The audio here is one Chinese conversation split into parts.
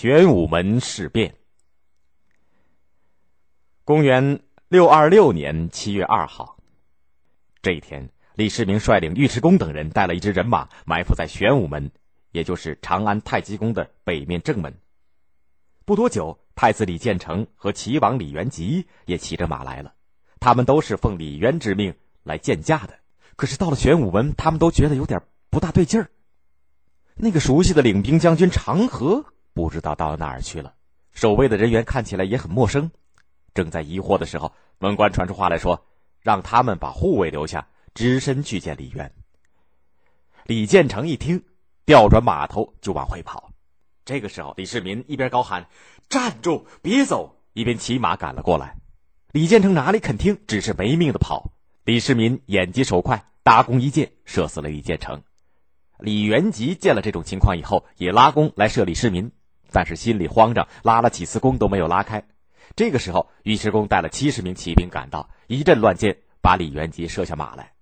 玄武门事变。公元六二六年七月二号，这一天，李世民率领尉迟恭等人带了一支人马，埋伏在玄武门，也就是长安太极宫的北面正门。不多久，太子李建成和齐王李元吉也骑着马来了。他们都是奉李渊之命来见驾的。可是到了玄武门，他们都觉得有点不大对劲儿。那个熟悉的领兵将军长河不知道到哪儿去了，守卫的人员看起来也很陌生。正在疑惑的时候，门官传出话来说：“让他们把护卫留下，只身去见李渊。”李建成一听，调转马头就往回跑。这个时候，李世民一边高喊“站住，别走”，一边骑马赶了过来。李建成哪里肯听，只是没命的跑。李世民眼疾手快，搭弓一箭射死了李建成。李元吉见了这种情况以后，也拉弓来射李世民，但是心里慌张，拉了几次弓都没有拉开。这个时候，尉迟恭带了七十名骑兵赶到，一阵乱箭把李元吉射下马来。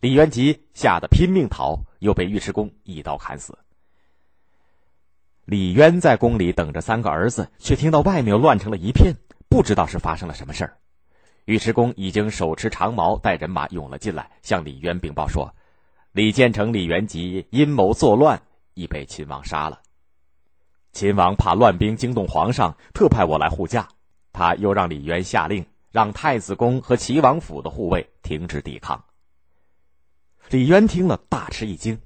李元吉吓得拼命逃，又被尉迟恭一刀砍死。李渊在宫里等着三个儿子，却听到外面乱成了一片，不知道是发生了什么事儿。尉迟恭已经手持长矛，带人马涌了进来，向李渊禀报说：“李建成、李元吉阴谋作乱，已被秦王杀了。秦王怕乱兵惊动皇上，特派我来护驾。他又让李渊下令，让太子宫和齐王府的护卫停止抵抗。”李渊听了大吃一惊，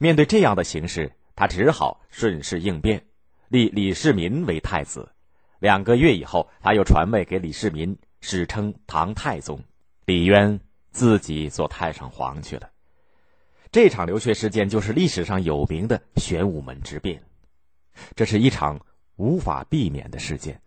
面对这样的形势。他只好顺势应变，立李世民为太子。两个月以后，他又传位给李世民，史称唐太宗。李渊自己做太上皇去了。这场流血事件就是历史上有名的玄武门之变。这是一场无法避免的事件。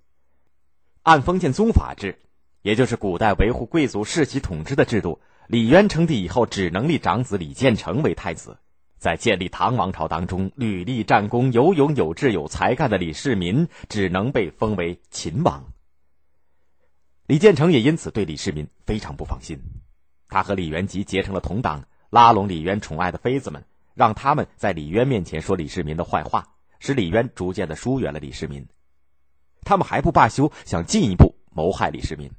按封建宗法制，也就是古代维护贵族世袭统治的制度，李渊称帝以后，只能立长子李建成为太子。在建立唐王朝当中，屡立战功、有勇有志、有才干的李世民，只能被封为秦王。李建成也因此对李世民非常不放心，他和李元吉结成了同党，拉拢李渊宠爱的妃子们，让他们在李渊面前说李世民的坏话，使李渊逐渐的疏远了李世民。他们还不罢休，想进一步谋害李世民。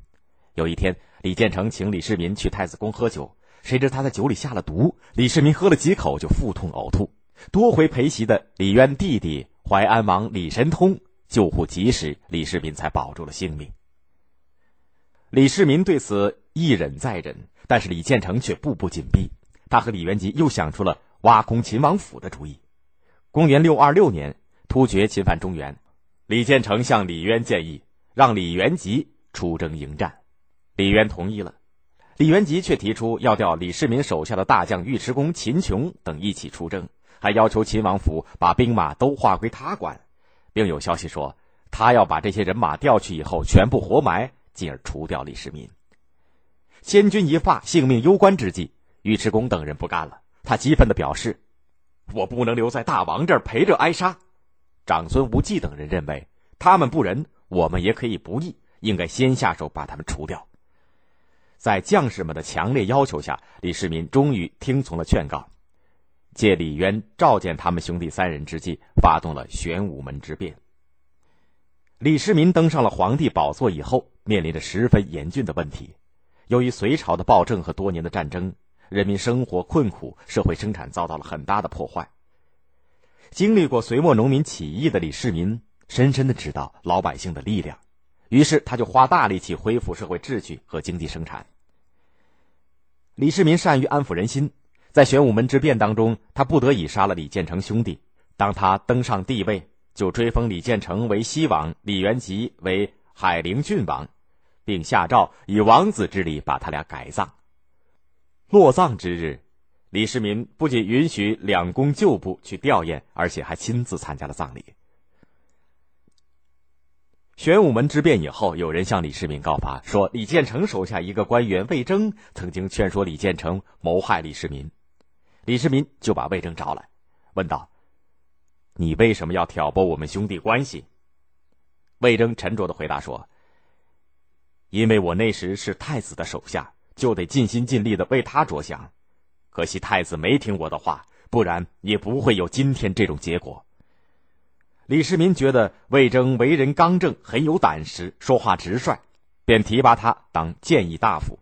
有一天，李建成请李世民去太子宫喝酒。谁知他在酒里下了毒，李世民喝了几口就腹痛呕吐。多回陪席的李渊弟弟淮安王李神通救护及时，李世民才保住了性命。李世民对此一忍再忍，但是李建成却步步紧逼。他和李元吉又想出了挖空秦王府的主意。公元六二六年，突厥侵犯中原，李建成向李渊建议让李元吉出征迎战，李渊同意了。李元吉却提出要调李世民手下的大将尉迟恭、秦琼等一起出征，还要求秦王府把兵马都划归他管，并有消息说他要把这些人马调去以后全部活埋，进而除掉李世民。千钧一发、性命攸关之际，尉迟恭等人不干了，他激愤地表示：“我不能留在大王这儿陪着挨杀。”长孙无忌等人认为他们不仁，我们也可以不义，应该先下手把他们除掉。在将士们的强烈要求下，李世民终于听从了劝告，借李渊召见他们兄弟三人之际，发动了玄武门之变。李世民登上了皇帝宝座以后，面临着十分严峻的问题。由于隋朝的暴政和多年的战争，人民生活困苦，社会生产遭到了很大的破坏。经历过隋末农民起义的李世民，深深的知道老百姓的力量。于是，他就花大力气恢复社会秩序和经济生产。李世民善于安抚人心，在玄武门之变当中，他不得已杀了李建成兄弟。当他登上帝位，就追封李建成为西王，李元吉为海陵郡王，并下诏以王子之礼把他俩改葬。落葬之日，李世民不仅允许两宫旧部去吊唁，而且还亲自参加了葬礼。玄武门之变以后，有人向李世民告发说，李建成手下一个官员魏征曾经劝说李建成谋害李世民。李世民就把魏征找来，问道：“你为什么要挑拨我们兄弟关系？”魏征沉着的回答说：“因为我那时是太子的手下，就得尽心尽力的为他着想。可惜太子没听我的话，不然也不会有今天这种结果。”李世民觉得魏征为人刚正，很有胆识，说话直率，便提拔他当谏议大夫。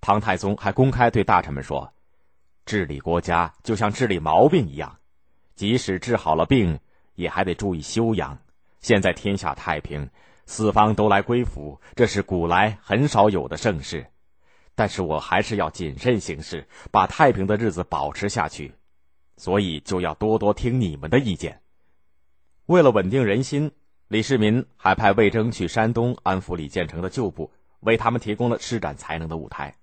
唐太宗还公开对大臣们说：“治理国家就像治理毛病一样，即使治好了病，也还得注意休养。现在天下太平，四方都来归附，这是古来很少有的盛世。但是我还是要谨慎行事，把太平的日子保持下去。所以就要多多听你们的意见。”为了稳定人心，李世民还派魏征去山东安抚李建成的旧部，为他们提供了施展才能的舞台。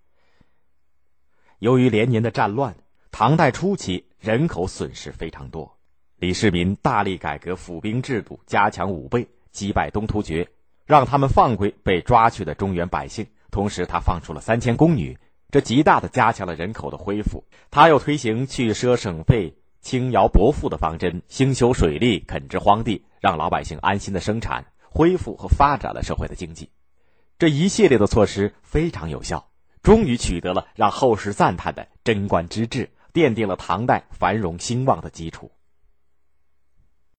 由于连年的战乱，唐代初期人口损失非常多。李世民大力改革府兵制度，加强武备，击败东突厥，让他们放归被抓去的中原百姓。同时，他放出了三千宫女，这极大的加强了人口的恢复。他又推行去奢省费。轻徭薄赋的方针，兴修水利，垦殖荒地，让老百姓安心的生产，恢复和发展了社会的经济。这一系列的措施非常有效，终于取得了让后世赞叹的贞观之治，奠定了唐代繁荣兴旺的基础。